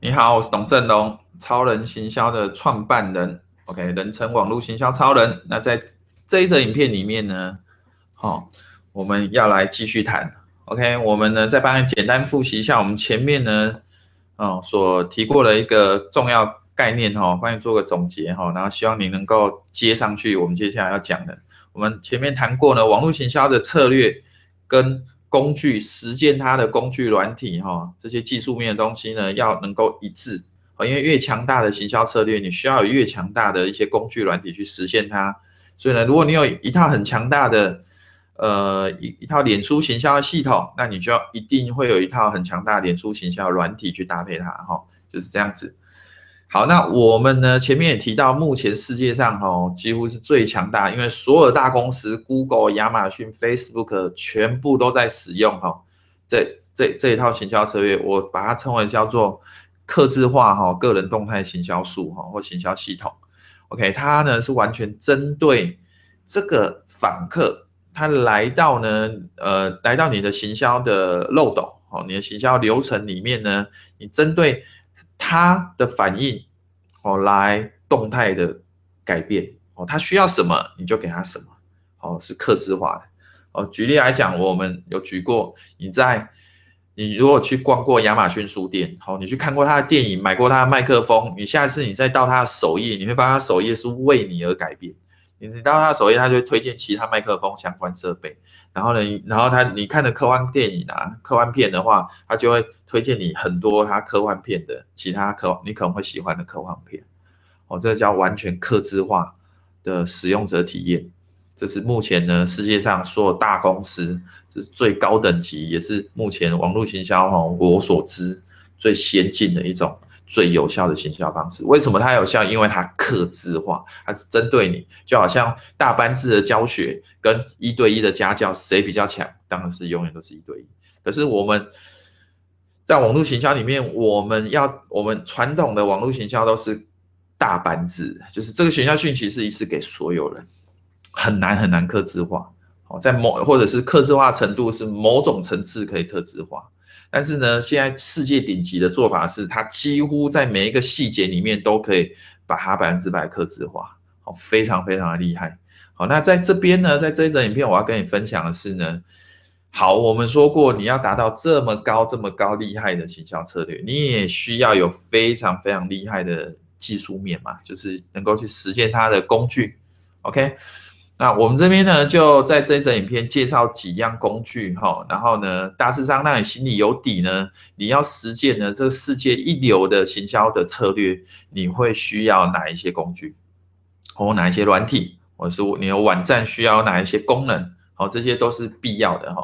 你好，我是董振龙，超人行销的创办人，OK，人称网络行销超人。那在这一则影片里面呢，好、哦，我们要来继续谈，OK，我们呢再帮你简单复习一下我们前面呢，哦所提过的一个重要概念哈，帮你做个总结哈，然后希望你能够接上去我们接下来要讲的。我们前面谈过呢，网络行销的策略跟工具实践它的工具软体哈，这些技术面的东西呢，要能够一致啊，因为越强大的行销策略，你需要有越强大的一些工具软体去实现它。所以呢，如果你有一套很强大的呃一一套脸书行销的系统，那你就要一定会有一套很强大的脸书行销软体去搭配它哈，就是这样子。好，那我们呢前面也提到，目前世界上哈几乎是最强大，因为所有大公司，Google、亚马逊、Facebook 全部都在使用哈这这这一套行销策略，我把它称为叫做客制化哈个人动态行销术哈或行销系统。OK，它呢是完全针对这个访客，他来到呢呃来到你的行销的漏斗哦，你的行销流程里面呢，你针对。他的反应哦，来动态的改变哦，他需要什么你就给他什么哦，是克制化的哦。举例来讲，我们有举过，你在你如果去逛过亚马逊书店，好，你去看过他的电影，买过他的麦克风，你下次你再到他的首页，你会发现他首页是为你而改变。你到他首页，他就会推荐其他麦克风相关设备。然后呢，然后他你看的科幻电影啊，科幻片的话，他就会推荐你很多他科幻片的其他科你可能会喜欢的科幻片。哦，这叫完全客制化的使用者体验。这是目前呢世界上所有大公司这是最高等级，也是目前网络行销哈我所知最先进的一种。最有效的行销方式，为什么它有效？因为它克制化，它是针对你，就好像大班制的教学跟一对一的家教，谁比较强？当然是永远都是一对一。可是我们在网络行销里面，我们要我们传统的网络行销都是大班制，就是这个学校讯息是一次给所有人，很难很难克制化。哦，在某或者是克制化程度是某种层次可以克制化。但是呢，现在世界顶级的做法是，它几乎在每一个细节里面都可以把它百分之百克制化，好，非常非常的厉害。好，那在这边呢，在这一则影片，我要跟你分享的是呢，好，我们说过，你要达到这么高、这么高厉害的行销策略，你也需要有非常非常厉害的技术面嘛，就是能够去实现它的工具，OK。那我们这边呢，就在这一则影片介绍几样工具哈，然后呢，大致上让你心里有底呢，你要实践呢这个世界一流的行销的策略，你会需要哪一些工具，或哪一些软体，或是你的网站需要哪一些功能，好，这些都是必要的哈。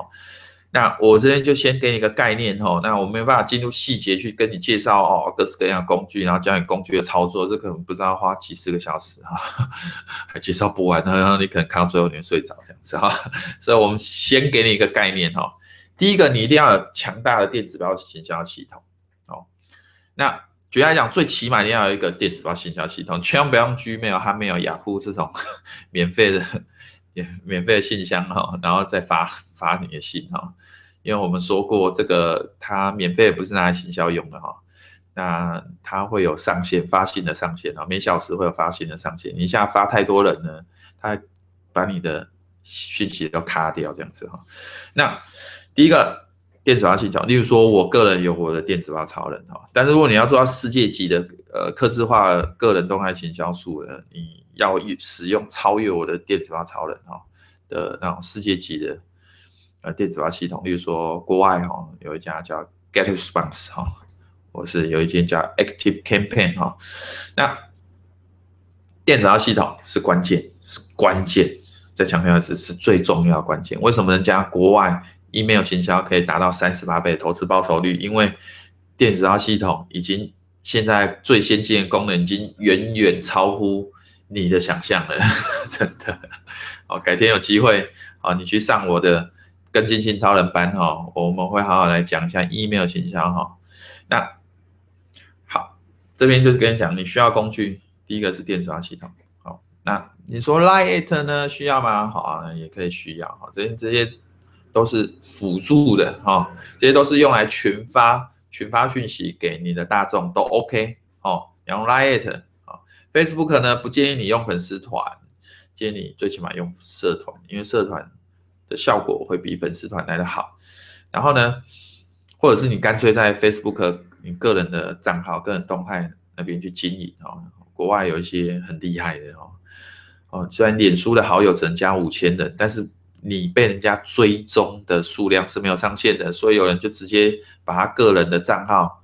那我这边就先给你一个概念哈，那我没有办法进入细节去跟你介绍哦各式各样工具，然后教你工具的操作，这可能不知道花几十个小时哈，还介绍不完，然后你可能看到最后你睡着这样子哈，所以我们先给你一个概念哈。第一个，你一定要有强大的电子报行销系统哦。那举例来讲，最起码你要有一个电子报行销系统，千万不要用 Gmail、Hotmail、雅虎这种 免费的。免免费的信箱哈，然后再发发你的信哈，因为我们说过这个它免费不是拿来行销用的哈，那它会有上限发信的上限啊，每小时会有发信的上限，你一下发太多人呢，它把你的讯息都卡掉这样子哈。那第一个电子化信条，例如说我个人有我的电子化超人哈，但是如果你要做到世界级的呃客制化个人动态行销术呢，你。要使用超越我的电子化超人哈的那种世界级的呃电子化系统，例如说国外哈有一家叫 GetResponse 哈，或是有一间叫 Active Campaign 哈，那电子化系统是关键，是关键，再强调的是是最重要的关键。为什么人家国外 email 行销可以达到三十八倍投资报酬率？因为电子化系统已经现在最先进的功能已经远远超乎。你的想象了，真的。好，改天有机会，好，你去上我的跟金星超人班哈，我们会好好来讲一下 email 行销哈。那好，这边就是跟你讲，你需要工具，第一个是电子化系统。好，那你说 Line@ 呢需要吗？好啊，也可以需要。好，这些这些都是辅助的哈，这些都是用来群发群发讯息给你的大众都 OK 哦。然后 Line 啊，Facebook 呢不建议你用粉丝团，建议你最起码用社团，因为社团效果会比粉丝团来的好。然后呢，或者是你干脆在 Facebook 你个人的账号、个人动态那边去经营哦。国外有一些很厉害的哦，哦，虽然脸书的好友只能加五千人，但是你被人家追踪的数量是没有上限的，所以有人就直接把他个人的账号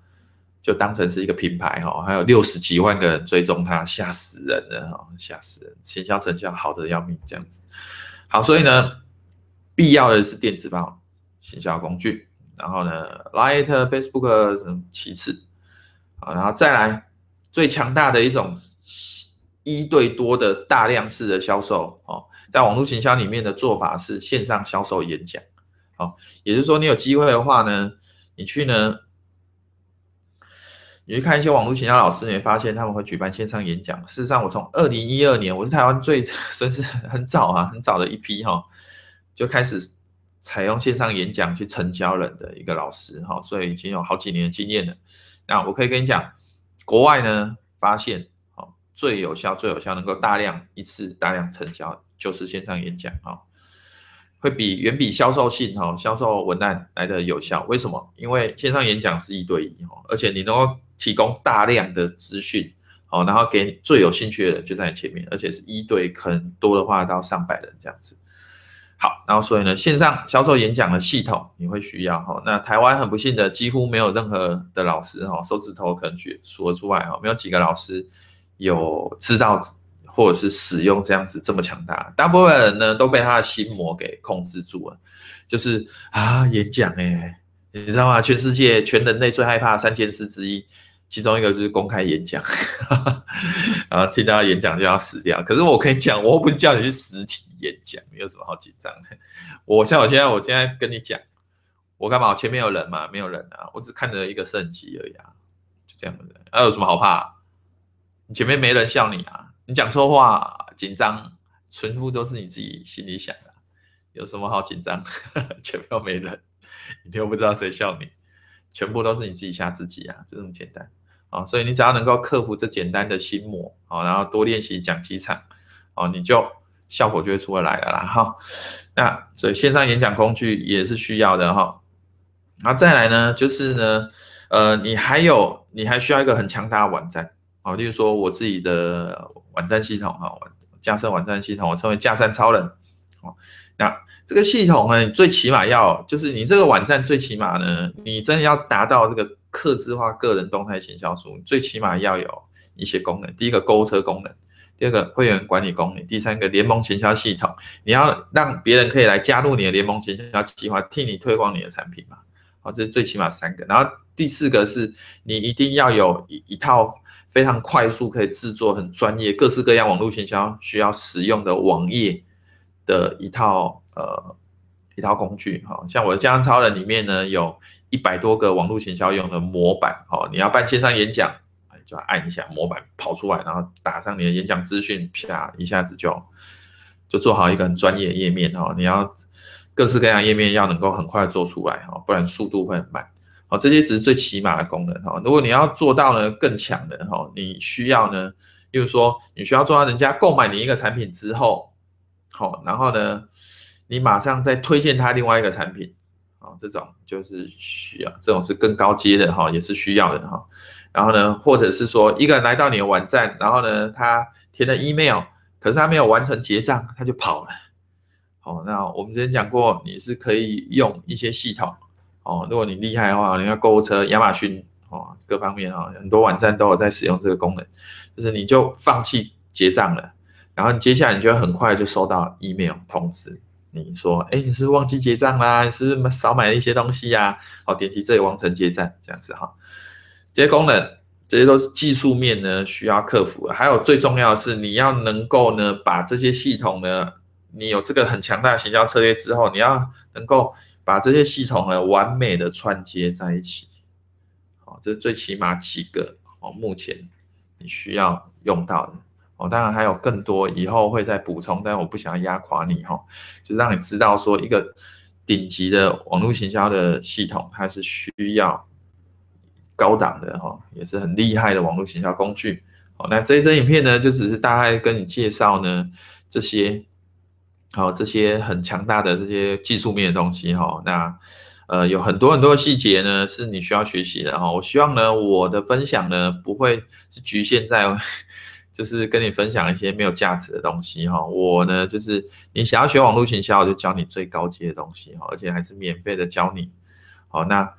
就当成是一个品牌哈，还有六十几万个人追踪他，吓死人了哈，吓死人，行销成效好的要命这样子。好，所以呢，必要的是电子报行销工具，然后呢，Light、Facebook 什么其次，好，然后再来最强大的一种一对多的大量式的销售哦。在网络行销里面的做法是线上销售演讲，好，也就是说你有机会的话呢，你去呢，你去看一些网络行销老师，你会发现他们会举办线上演讲。事实上，我从二零一二年，我是台湾最 算是很早啊，很早的一批哈，就开始采用线上演讲去成交人的一个老师哈，所以已经有好几年的经验了。那我可以跟你讲，国外呢发现，哦，最有效、最有效，能够大量一次大量成交。就是线上演讲哈，会比远比销售信哈、销售文案来的有效。为什么？因为线上演讲是一对一哈，而且你能够提供大量的资讯，好，然后给最有兴趣的人就在你前面，而且是一对，可能多的话到上百人这样子。好，然后所以呢，线上销售演讲的系统你会需要哈。那台湾很不幸的，几乎没有任何的老师哈，手指头可能举数得出来哈，没有几个老师有知道。或者是使用这样子这么强大，大部分人呢都被他的心魔给控制住了，就是啊演讲哎、你知道吗？全世界全人类最害怕三件事之一，其中一个就是公开演讲，然后听到演讲就要死掉。可是我可以讲，我又不是叫你去实体演讲，你有什么好紧张的？我像我现在，我现在跟你讲，我干嘛？我前面有人吗？没有人啊，我只看着一个圣经而已啊，就这样的。还、啊、有什么好怕？你前面没人笑你啊？你讲错话紧张，全部都是你自己心里想的，有什么好紧张？前面又没人，你又不知道谁笑你，全部都是你自己吓自己啊，就这么简单啊！所以你只要能够克服这简单的心魔啊，然后多练习讲几场啊，你就效果就会出得来了啦哈。那所以线上演讲工具也是需要的哈。然后再来呢，就是呢，呃，你还有你还需要一个很强大的网站啊，例如说我自己的。网站系统哈，架设网站系统，我称为架站超人。哦，那这个系统呢，最起码要就是你这个网站最起码呢，你真的要达到这个客制化个人动态行销术，最起码要有一些功能。第一个购物车功能，第二个会员管理功能，第三个联盟行销系统，你要让别人可以来加入你的联盟行销计划，替你推广你的产品嘛。好，这是最起码三个。然后第四个是你一定要有一一套。非常快速，可以制作很专业、各式各样网络行销需要使用的网页的一套呃一套工具哈，像我的架站超人里面呢，有一百多个网络行销用的模板哦，你要办线上演讲，就按一下模板跑出来，然后打上你的演讲资讯，啪一下子就就做好一个很专业的页面哈，你要各式各样页面要能够很快做出来哈，不然速度会很慢。好，这些只是最起码的功能哈。如果你要做到呢更强的哈，你需要呢，例如说你需要做到人家购买你一个产品之后，好，然后呢，你马上再推荐他另外一个产品，啊，这种就是需要，这种是更高阶的哈，也是需要的哈。然后呢，或者是说一个人来到你的网站，然后呢，他填了 email，可是他没有完成结账，他就跑了。好，那我们之前讲过，你是可以用一些系统。哦，如果你厉害的话，你看购物车、亚马逊哦，各方面哈，很多网站都有在使用这个功能，就是你就放弃结账了，然后你接下来你就很快就收到 email 通知，你说，哎，你是不是忘记结账啦？你是不是少买了一些东西呀？好，点击这里完成结账，这样子哈。这些功能，这些都是技术面呢需要克服，还有最重要的是，你要能够呢把这些系统呢，你有这个很强大的行销策略之后，你要能够。把这些系统呢完美的串接在一起，好，这是最起码几个哦，目前你需要用到的哦，当然还有更多，以后会再补充，但我不想要压垮你哈，就是让你知道说一个顶级的网络行销的系统，它是需要高档的哈，也是很厉害的网络行销工具。好，那这一支影片呢，就只是大概跟你介绍呢这些，好这些很强大的这些技术面的东西哈。那呃有很多很多的细节呢，是你需要学习的哈。我希望呢，我的分享呢不会是局限在，就是跟你分享一些没有价值的东西哈。我呢就是你想要学网络行销，我就教你最高阶的东西哈，而且还是免费的教你。好，那。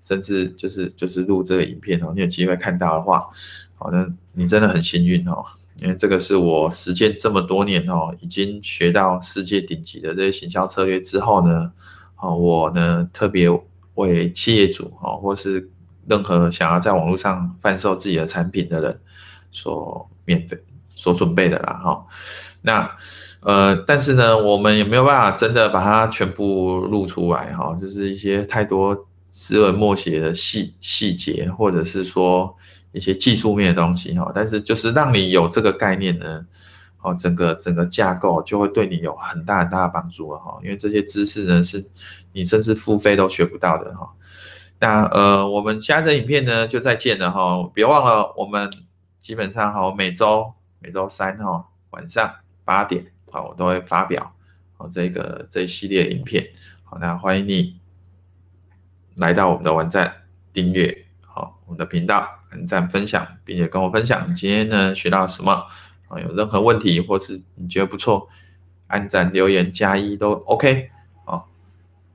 甚至就是就是录这个影片哦，你有机会看到的话，好，那你真的很幸运哦，因为这个是我实践这么多年哦，已经学到世界顶级的这些行销策略之后呢，好，我呢特别为企业主哦，或是任何想要在网络上贩售自己的产品的人所免费所准备的啦哈。那呃，但是呢，我们也没有办法真的把它全部录出来哈，就是一些太多。枝微末节的细细节，或者是说一些技术面的东西哈，但是就是让你有这个概念呢，哦，整个整个架构就会对你有很大很大的帮助了哈，因为这些知识呢是你甚至付费都学不到的哈。那呃，我们下一支影片呢就再见了哈，别忘了我们基本上哈每周每周三哈晚上八点啊，我都会发表哦这个这一系列影片，好，那欢迎你。来到我们的网站订阅好我们的频道，按赞分享，并且跟我分享你今天呢学到什么啊？有任何问题或是你觉得不错，按赞留言加一都 OK 好，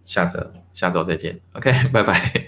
下周下周再见 OK 拜拜。